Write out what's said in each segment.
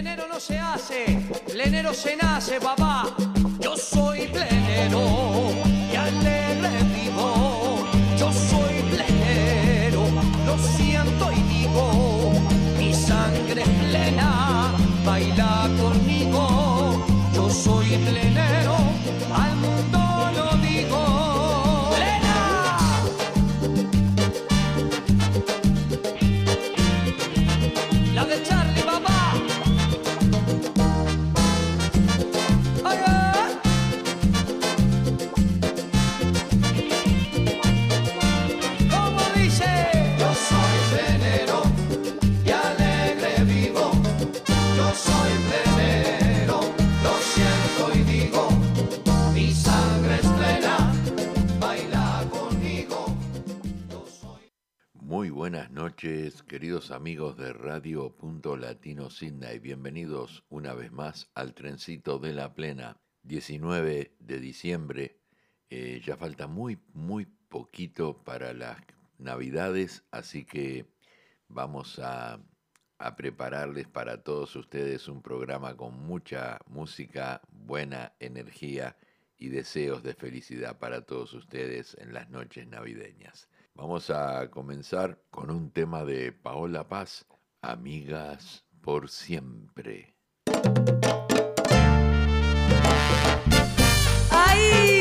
Plenero no se hace, plenero se nace, papá. Yo soy plenero y alegre vivo. Yo soy plenero, lo siento y digo, mi sangre es plena, baila conmigo. Queridos amigos de Radio Punto Latino Sydney. Bienvenidos una vez más al trencito de la plena. 19 de diciembre. Eh, ya falta muy, muy poquito para las Navidades, así que vamos a, a prepararles para todos ustedes un programa con mucha música, buena energía y deseos de felicidad para todos ustedes en las noches navideñas. Vamos a comenzar con un tema de Paola Paz, Amigas por siempre. ¡Ay!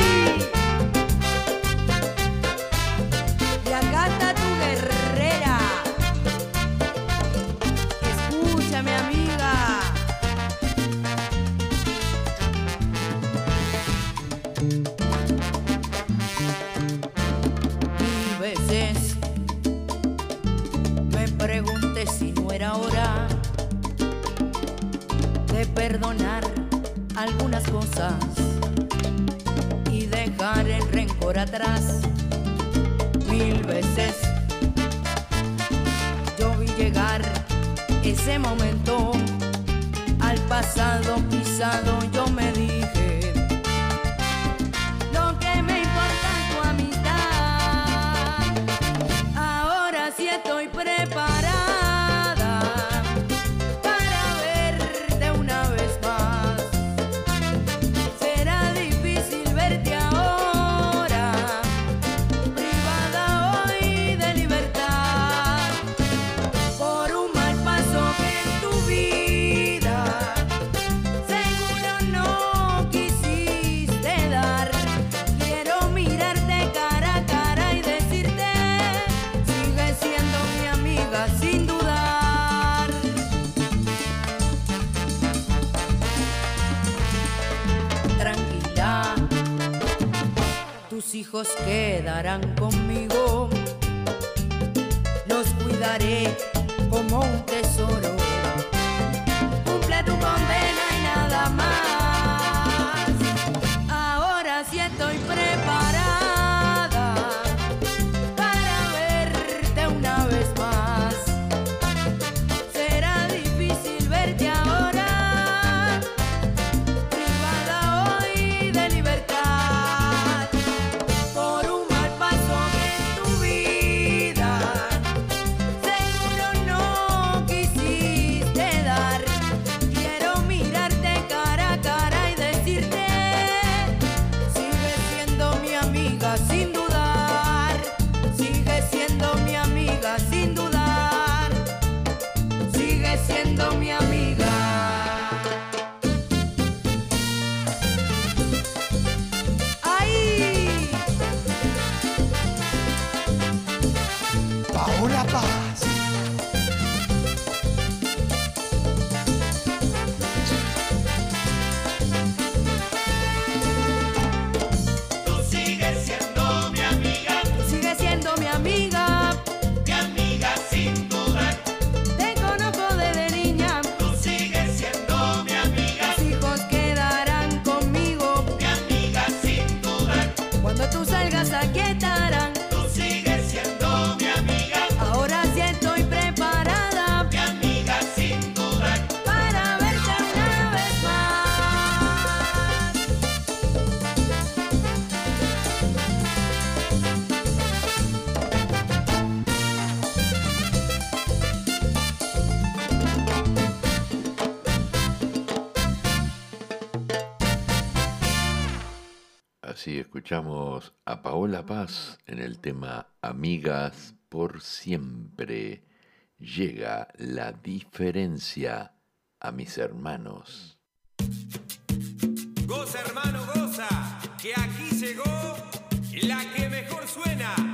A Paola Paz en el tema Amigas por siempre. Llega la diferencia a mis hermanos. Goza hermano, goza, que aquí llegó la que mejor suena.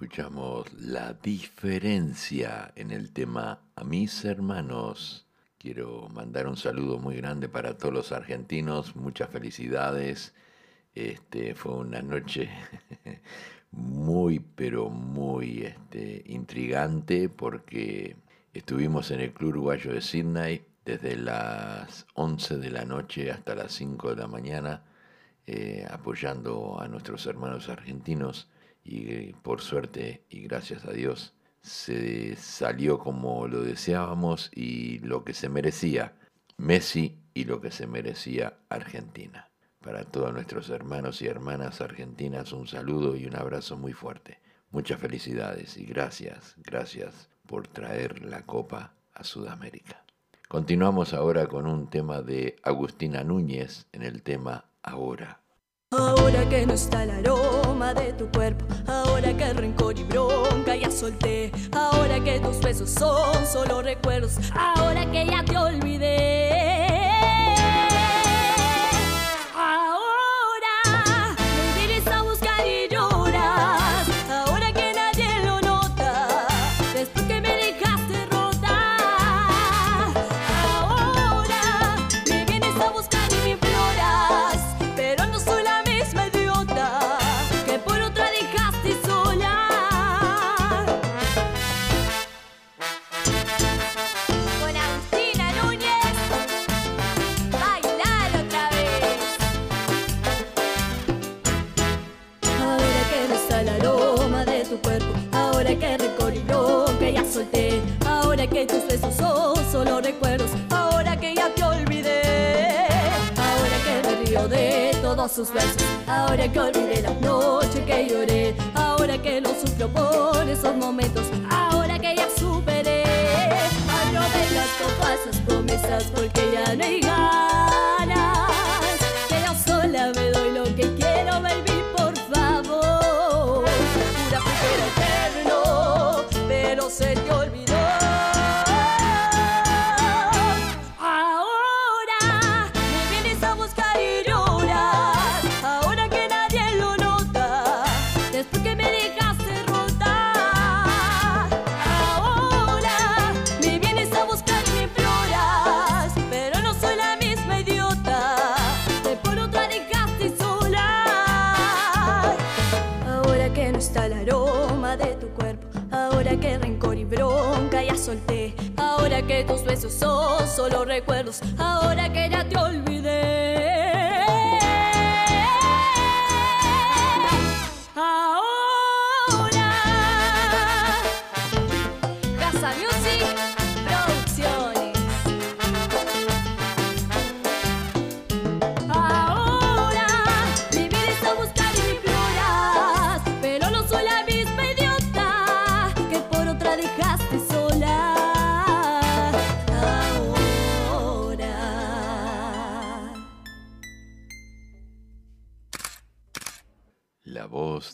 Escuchamos la diferencia en el tema a mis hermanos. Quiero mandar un saludo muy grande para todos los argentinos, muchas felicidades. Este fue una noche muy pero muy este, intrigante porque estuvimos en el Club Uruguayo de Sydney desde las 11 de la noche hasta las 5 de la mañana eh, apoyando a nuestros hermanos argentinos y por suerte y gracias a Dios se salió como lo deseábamos y lo que se merecía Messi y lo que se merecía Argentina. Para todos nuestros hermanos y hermanas argentinas un saludo y un abrazo muy fuerte. Muchas felicidades y gracias, gracias por traer la copa a Sudamérica. Continuamos ahora con un tema de Agustina Núñez en el tema Ahora. Ahora que no está el aroma de tu cuerpo, ahora que rencor y bronca ya solté, ahora que tus besos son solo recuerdos, ahora que ya te olvidé. Ahora que olvidé la noche que lloré, ahora que no sufro por esos momentos, ahora que ya superé. Ay, no vengas con falsas promesas porque ya no hay ganas. Besos son solo recuerdos,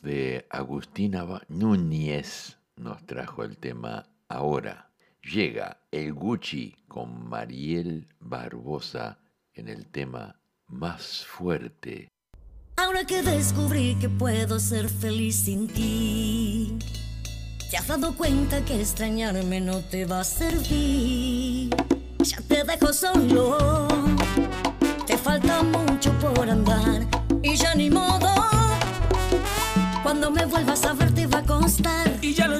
de Agustina Núñez nos trajo el tema Ahora. Llega el Gucci con Mariel Barbosa en el tema Más fuerte. Ahora que descubrí que puedo ser feliz sin ti, te has dado cuenta que extrañarme no te va a servir. Ya te dejo solo, te falta mucho por andar y ya ni modo cuando me vuelvas a ver te va a constar. Y ya lo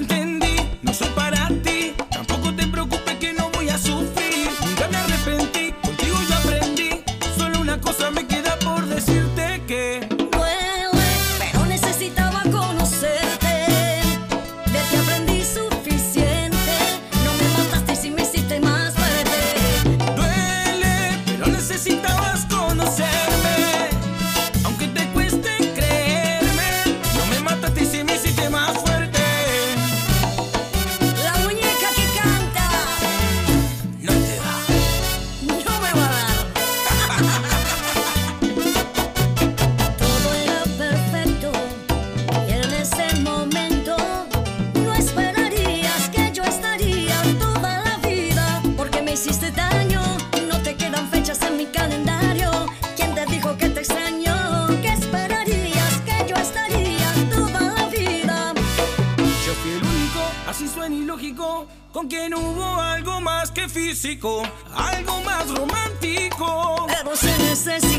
algo más romántico. Pero se necesitaban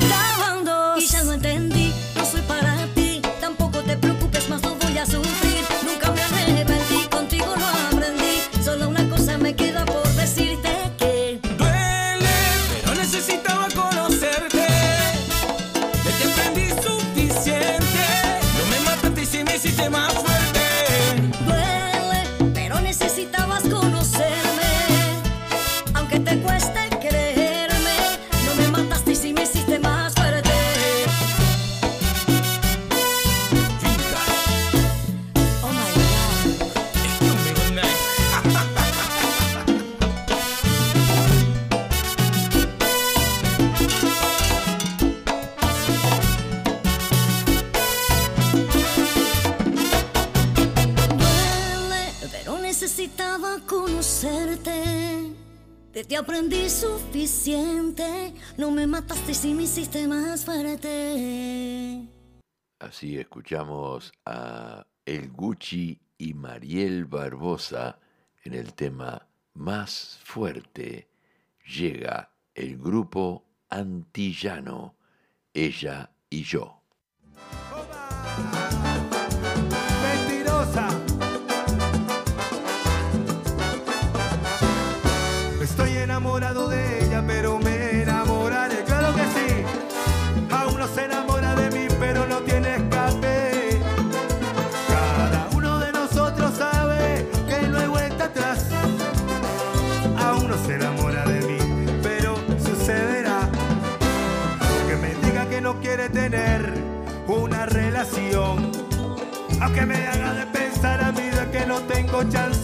suficiente. No me mataste si me hiciste más fuerte. Así escuchamos a El Gucci y Mariel Barbosa en el tema Más Fuerte. Llega el grupo Antillano, ella y yo. Aunque me haga de pensar a mí que no tengo chance.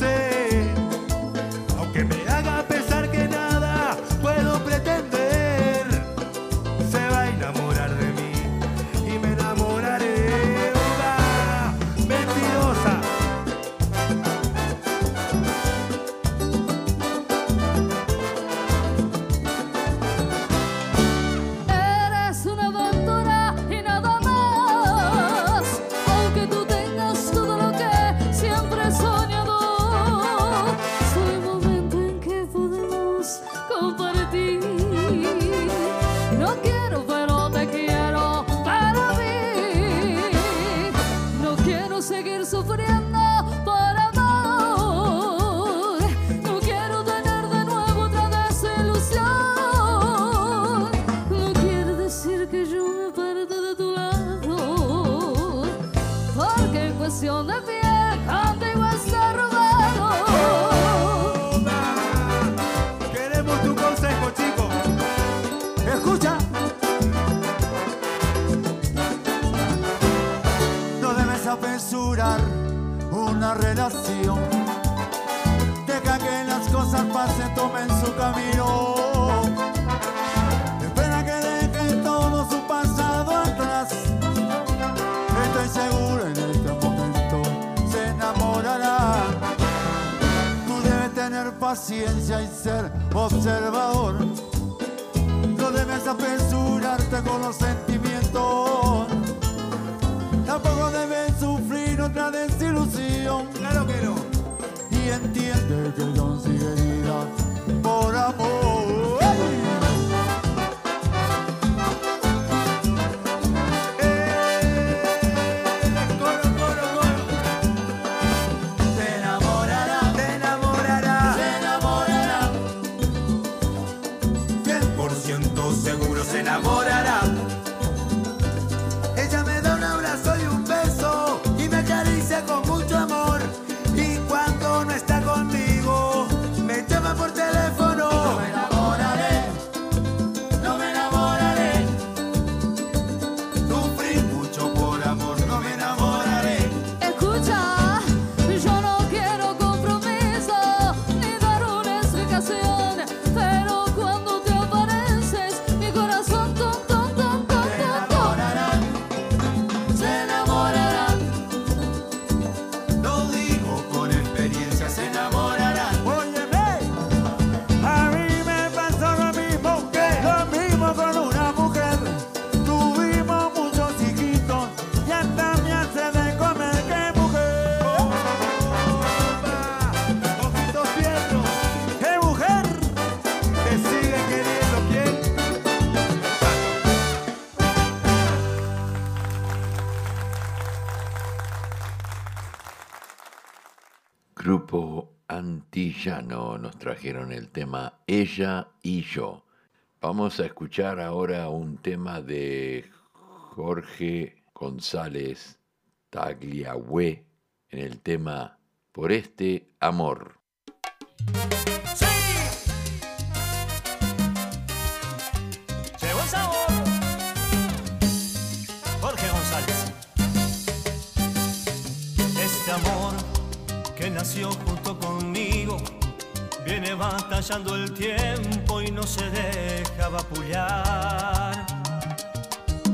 entiende que yo sigue herida por amor. el tema Ella y yo. Vamos a escuchar ahora un tema de Jorge González Tagliahue en el tema Por este amor. batallando el tiempo y no se deja vapular.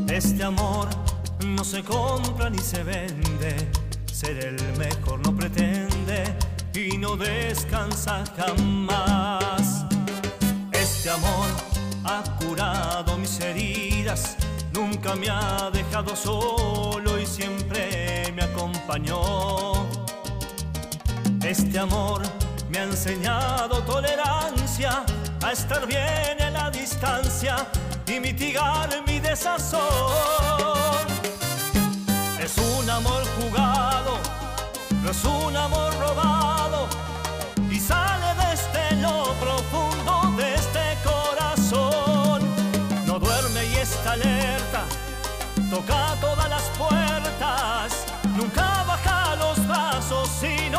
Este amor no se compra ni se vende, ser el mejor no pretende y no descansa jamás. Este amor ha curado mis heridas, nunca me ha dejado solo y siempre me acompañó. Este amor me ha enseñado tolerancia a estar bien en la distancia y mitigar mi desazón. Es un amor jugado, no es un amor robado y sale desde este lo profundo de este corazón. No duerme y está alerta, toca todas las puertas, nunca baja los brazos y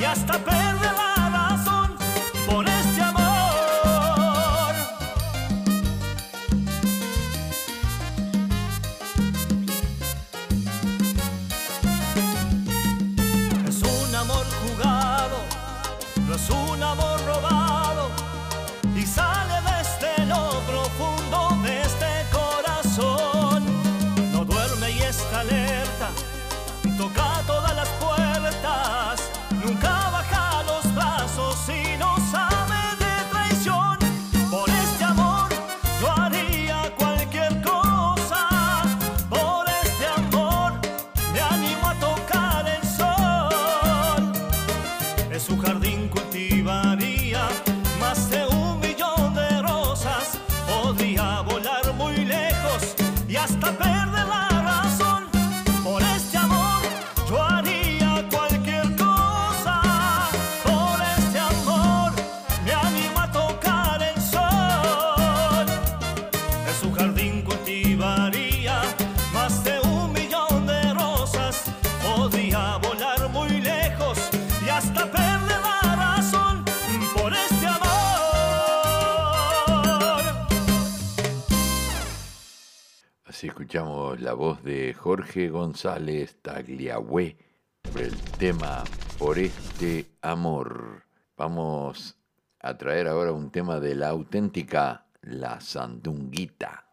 E hasta perder. la voz de Jorge González Tagliabue sobre el tema Por este amor. Vamos a traer ahora un tema de la auténtica La Sandunguita.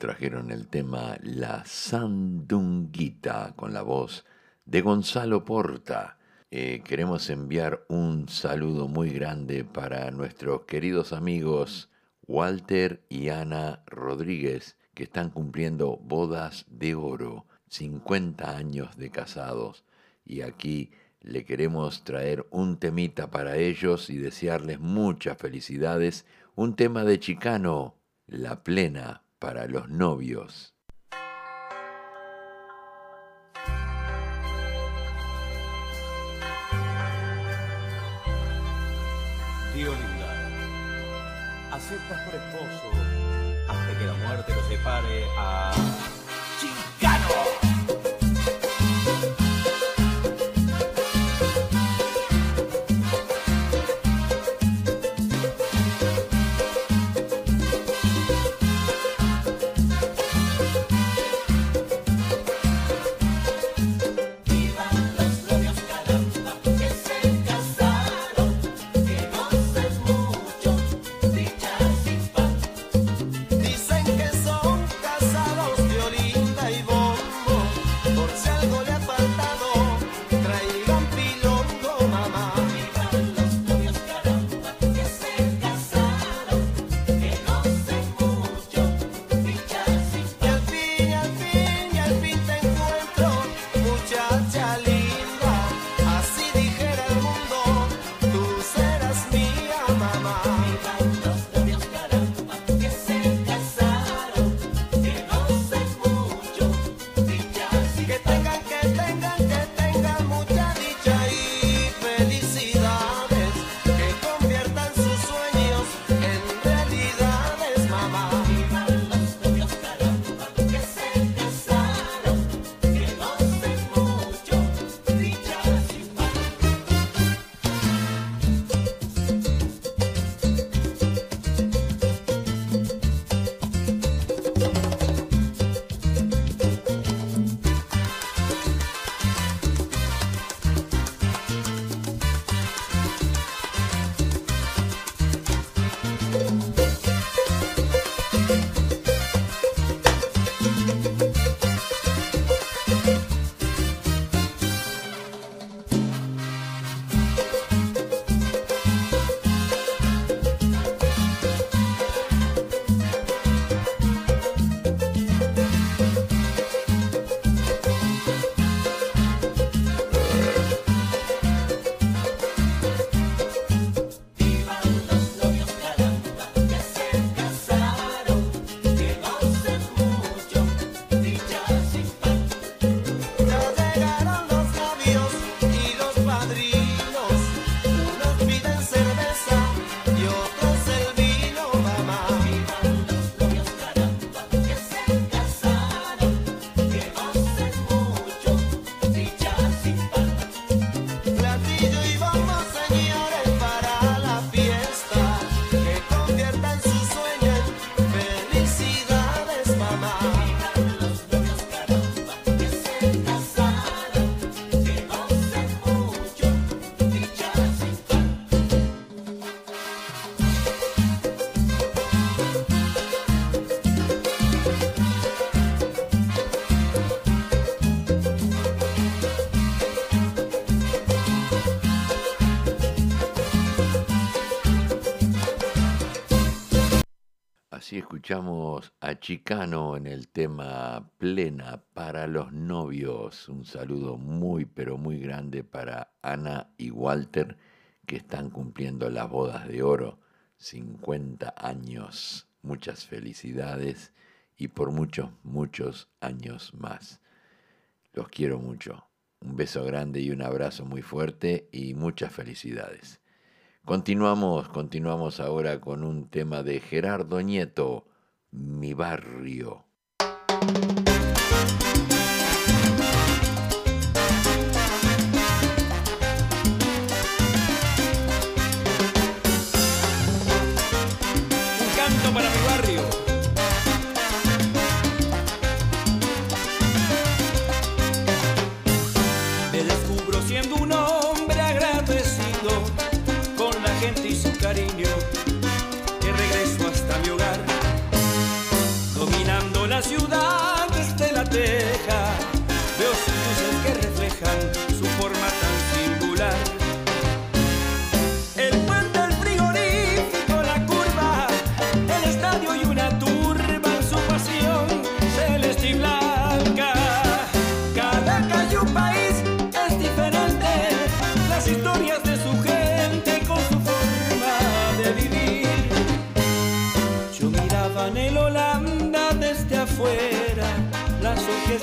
Trajeron el tema La Sandunguita con la voz de Gonzalo Porta. Eh, queremos enviar un saludo muy grande para nuestros queridos amigos Walter y Ana Rodríguez, que están cumpliendo bodas de oro, 50 años de casados. Y aquí le queremos traer un temita para ellos y desearles muchas felicidades, un tema de Chicano, La Plena para los novios. Diolinda, aceptas por esposo hasta que la muerte lo separe a Así escuchamos a Chicano en el tema Plena para los novios. Un saludo muy pero muy grande para Ana y Walter que están cumpliendo las bodas de oro. 50 años. Muchas felicidades y por muchos, muchos años más. Los quiero mucho. Un beso grande y un abrazo muy fuerte y muchas felicidades. Continuamos, continuamos ahora con un tema de Gerardo Nieto, Mi barrio.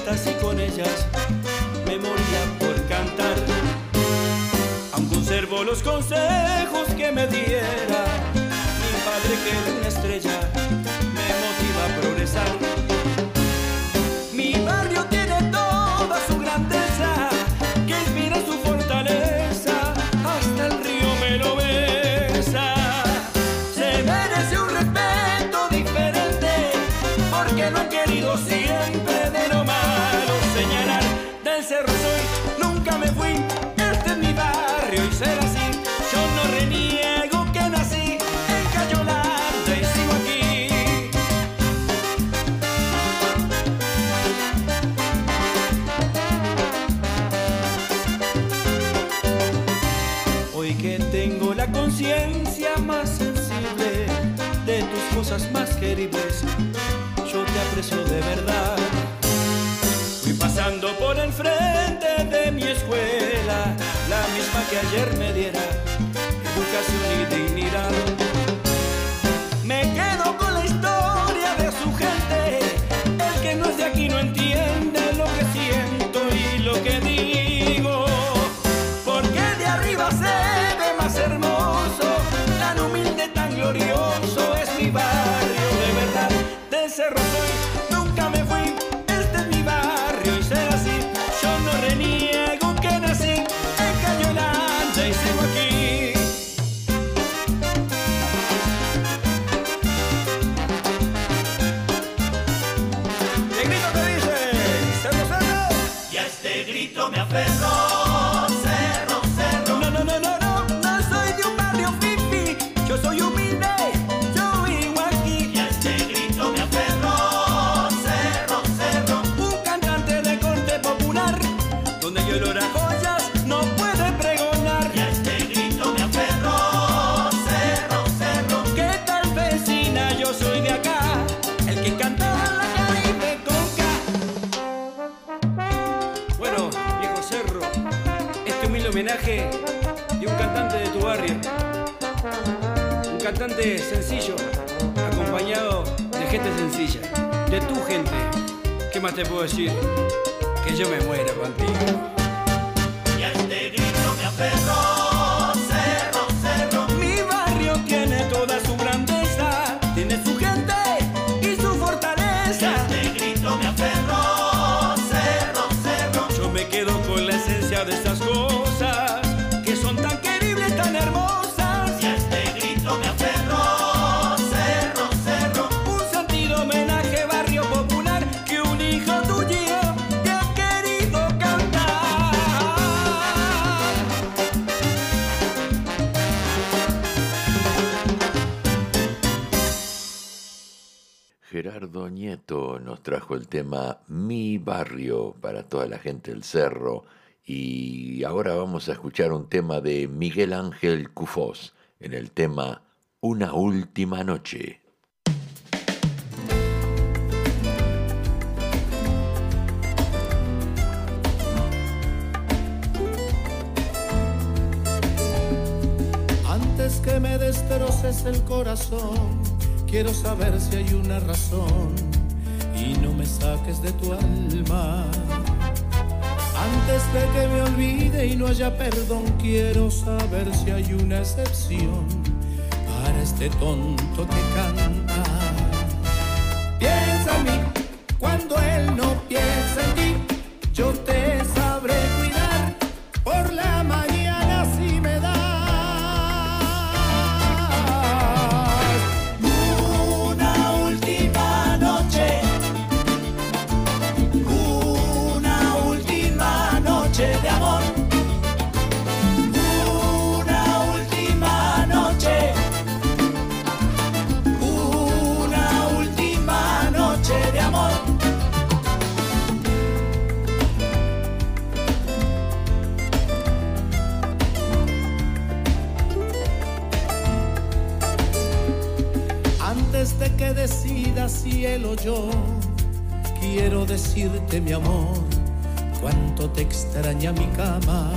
y con ellas me moría por cantar. Aún conservo los consejos que me diera mi padre que era una estrella cosas más queribles, yo te aprecio de verdad. Fui pasando por enfrente de mi escuela, la misma que ayer me diera educación y dignidad. Me quedo te puedo decir que yo me muero contigo. Mi Barrio para toda la gente del cerro. Y ahora vamos a escuchar un tema de Miguel Ángel Cufós en el tema Una Última Noche. Antes que me destroces el corazón, quiero saber si hay una razón y no me saques de tu alma. Antes de que me olvide y no haya perdón, quiero saber si hay una excepción para este tonto que canta. Piensa en mí cuando él no piensa en ti, yo te cielo yo quiero decirte mi amor, cuánto te extraña mi cama.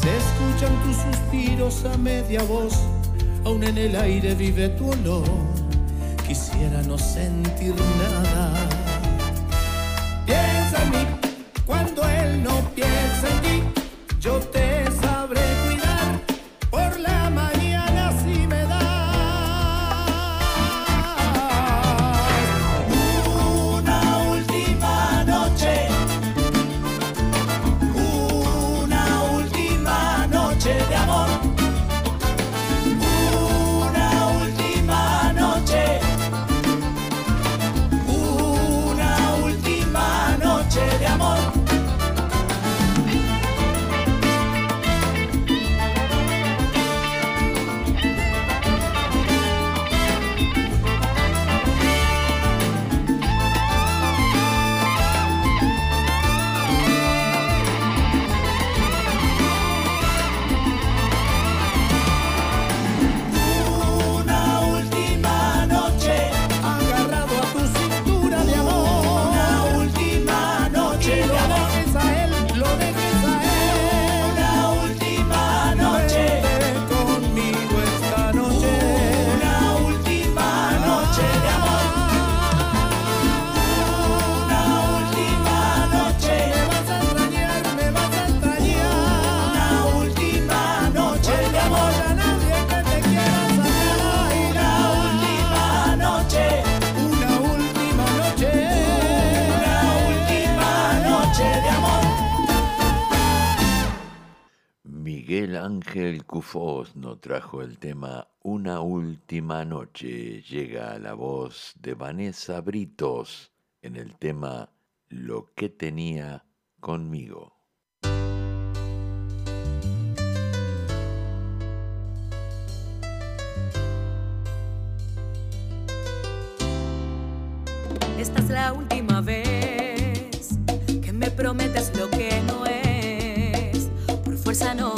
Se escuchan tus suspiros a media voz, aún en el aire vive tu olor, quisiera no sentir nada. Fosno trajo el tema Una última noche. Llega la voz de Vanessa Britos en el tema Lo que tenía conmigo. Esta es la última vez que me prometes lo que no es. Por fuerza no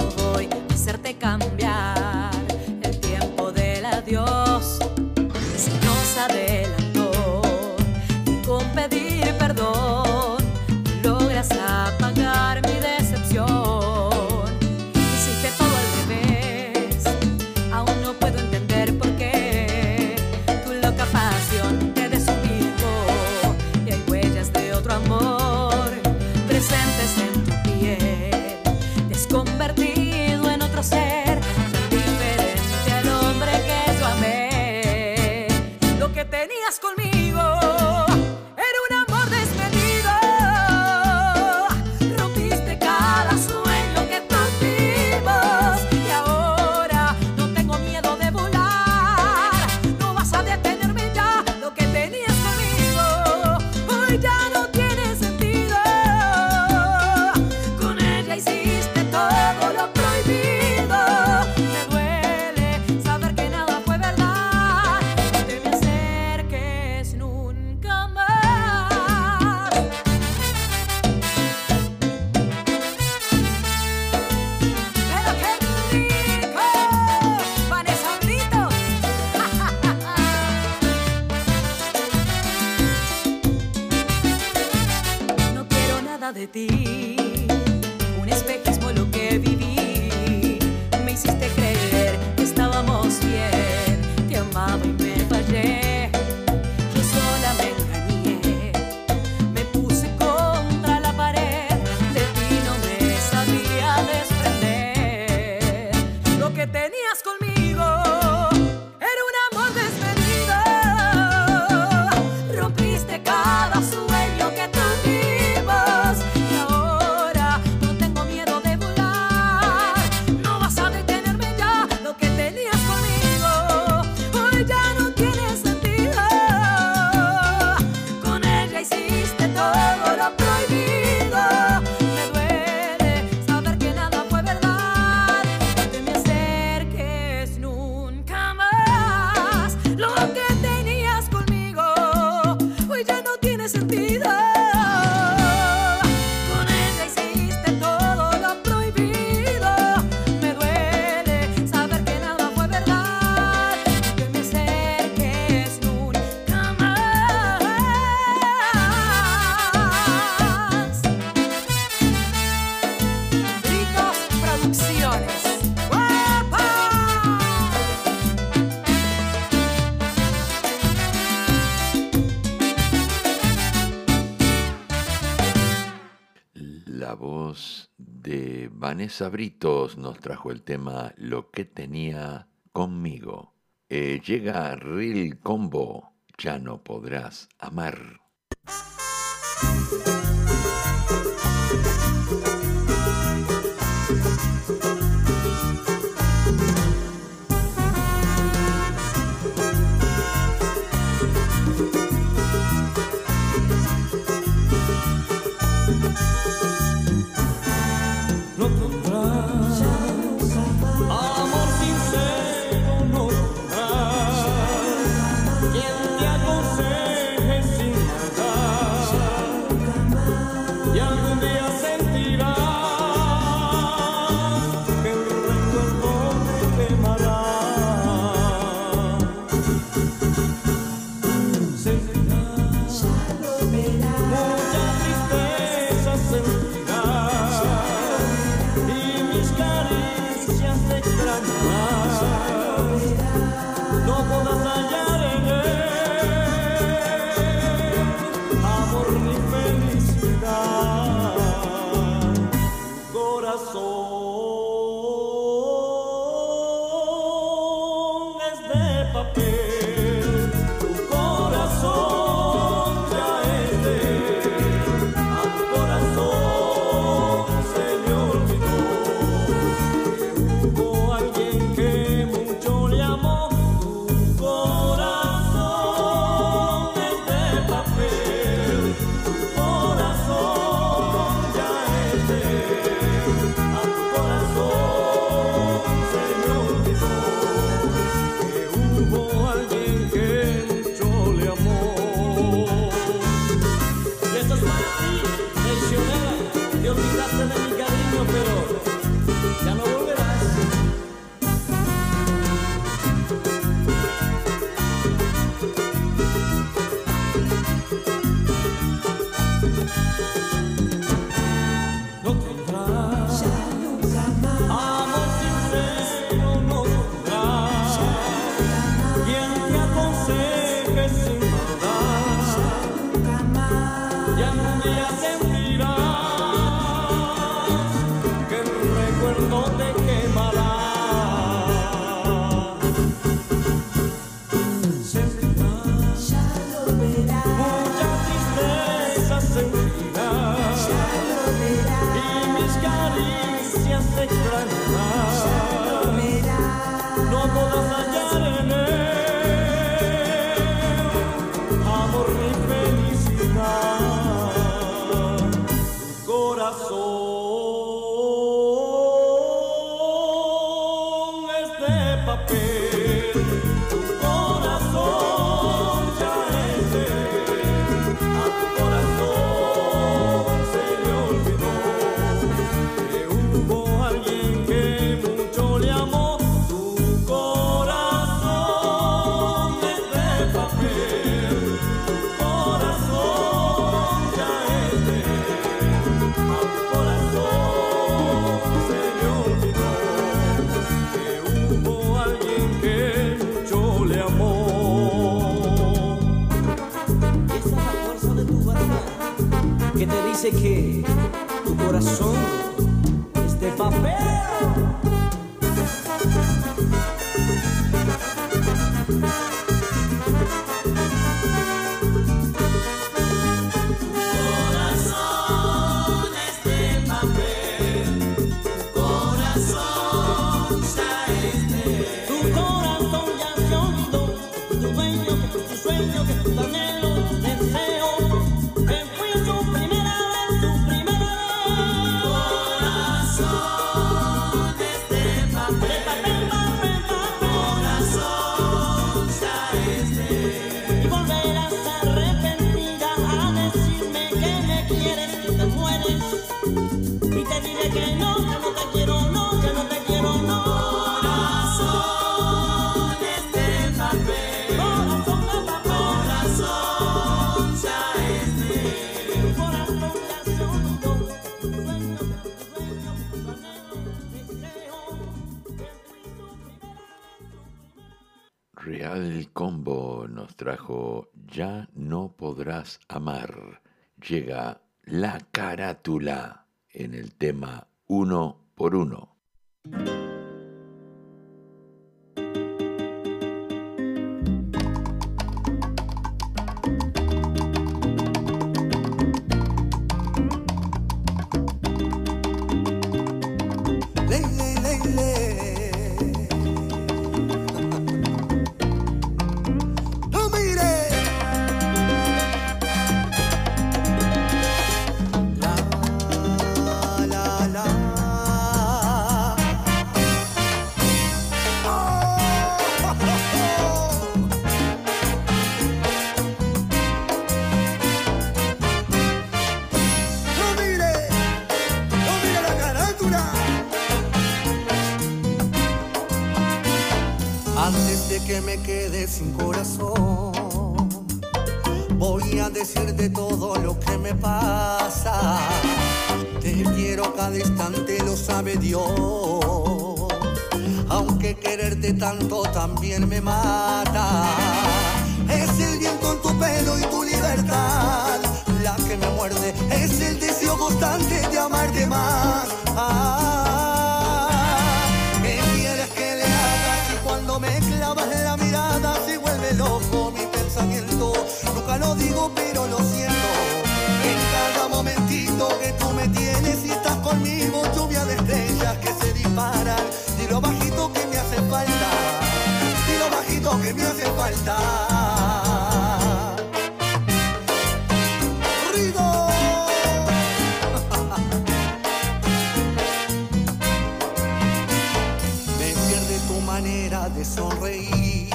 Sabritos nos trajo el tema Lo que tenía conmigo. Eh, llega Real Combo, ya no podrás amar. love. dormir. coração. Real Combo nos trajo Ya no podrás amar. Llega la carátula en el tema uno por uno. me hace falta. ¡Rigo! me pierde tu manera de sonreír.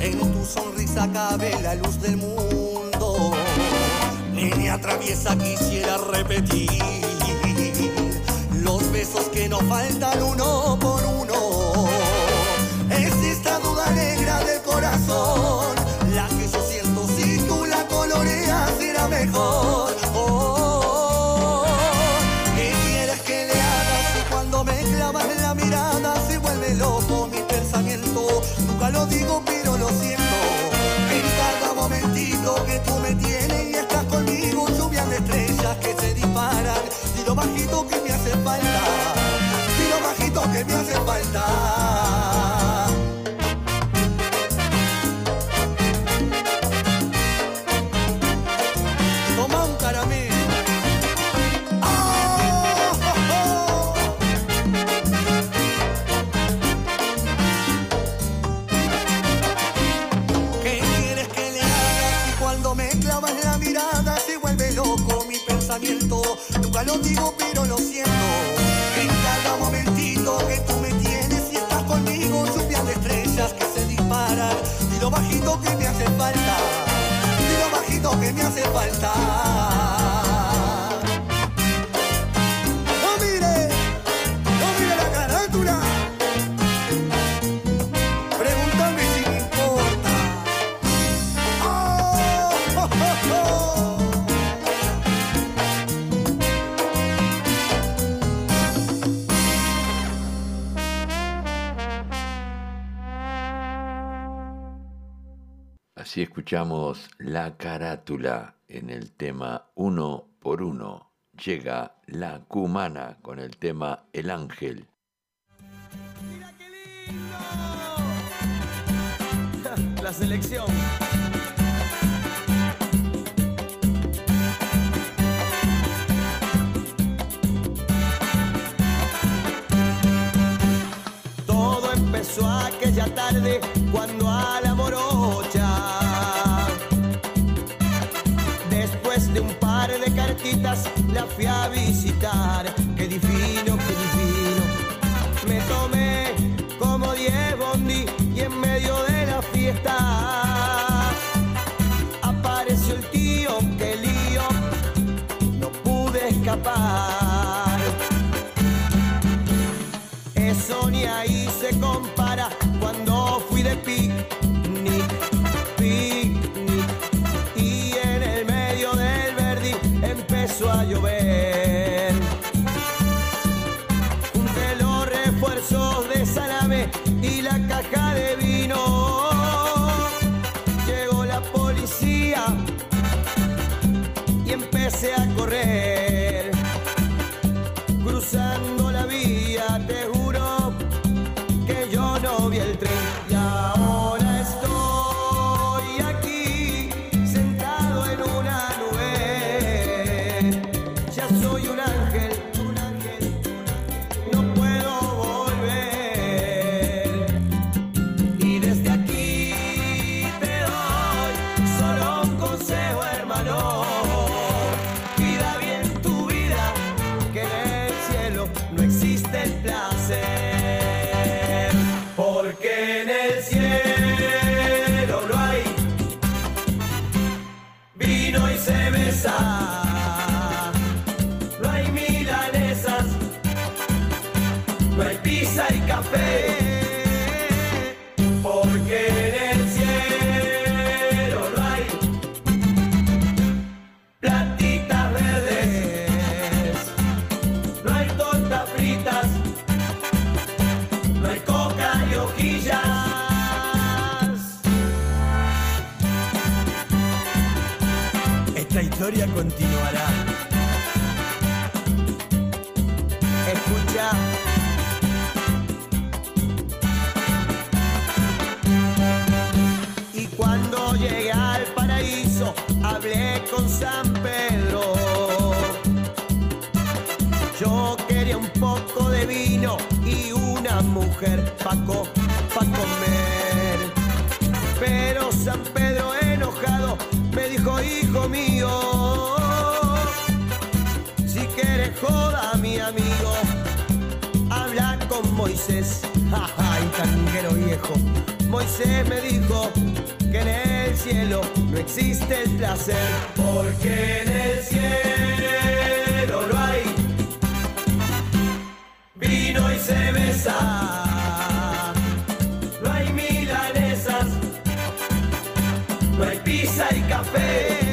En tu sonrisa cabe la luz del mundo. Niña traviesa quisiera repetir los besos que no faltan uno por uno alegra del corazón. La que yo siento si tú la coloreas será mejor. Oh, ¿Qué quieres que le hagas si cuando me clavas la mirada se vuelve loco mi pensamiento? Nunca lo digo pero lo siento. En cada momentito que tú me tienes y estás conmigo, lluvia de estrellas que se disparan. Y lo bajito que me hace falta. Y lo bajito que me hace falta. nunca lo digo, pero lo siento. en Cada momentito que tú me tienes y estás conmigo, lluvia de estrellas que se disparan. Y lo bajito que me hace falta, y lo bajito que me hace falta. Escuchamos la carátula en el tema Uno por Uno. Llega la cumana con el tema El Ángel. ¡Mira qué lindo! La selección. Todo empezó aquella tarde cuando la fui a visitar. Qué divino, caja de. No hay pizza y café.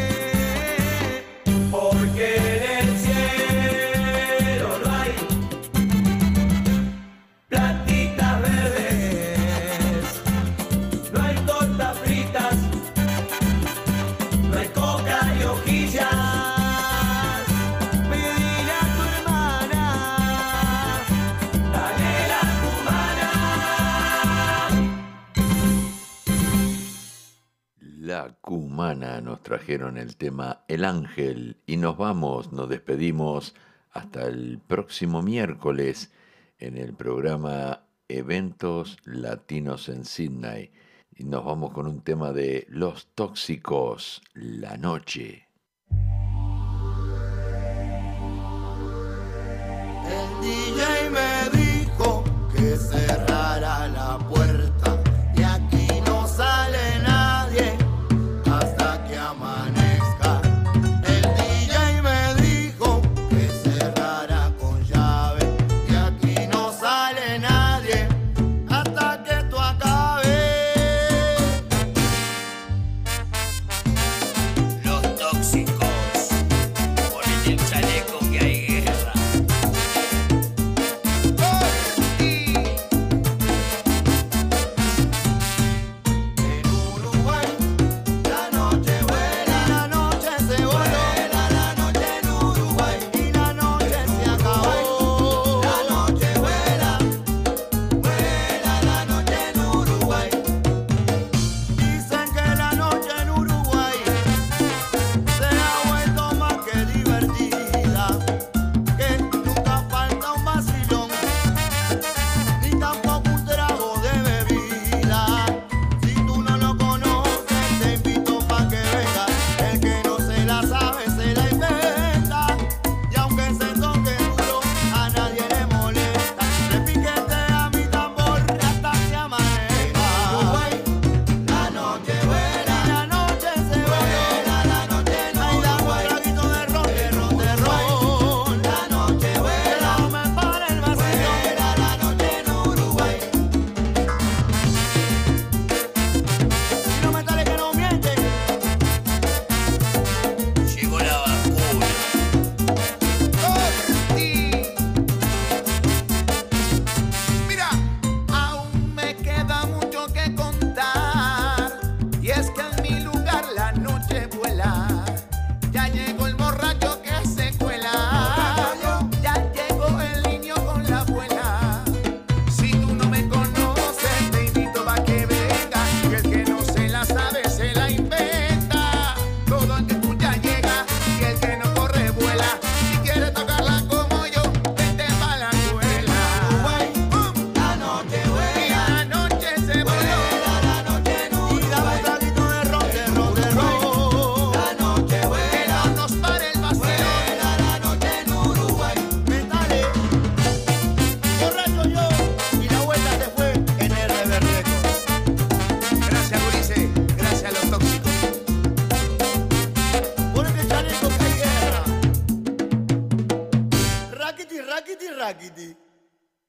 trajeron el tema El Ángel y nos vamos, nos despedimos hasta el próximo miércoles en el programa Eventos Latinos en Sydney. Y nos vamos con un tema de Los Tóxicos, La Noche. El DJ me dijo que será.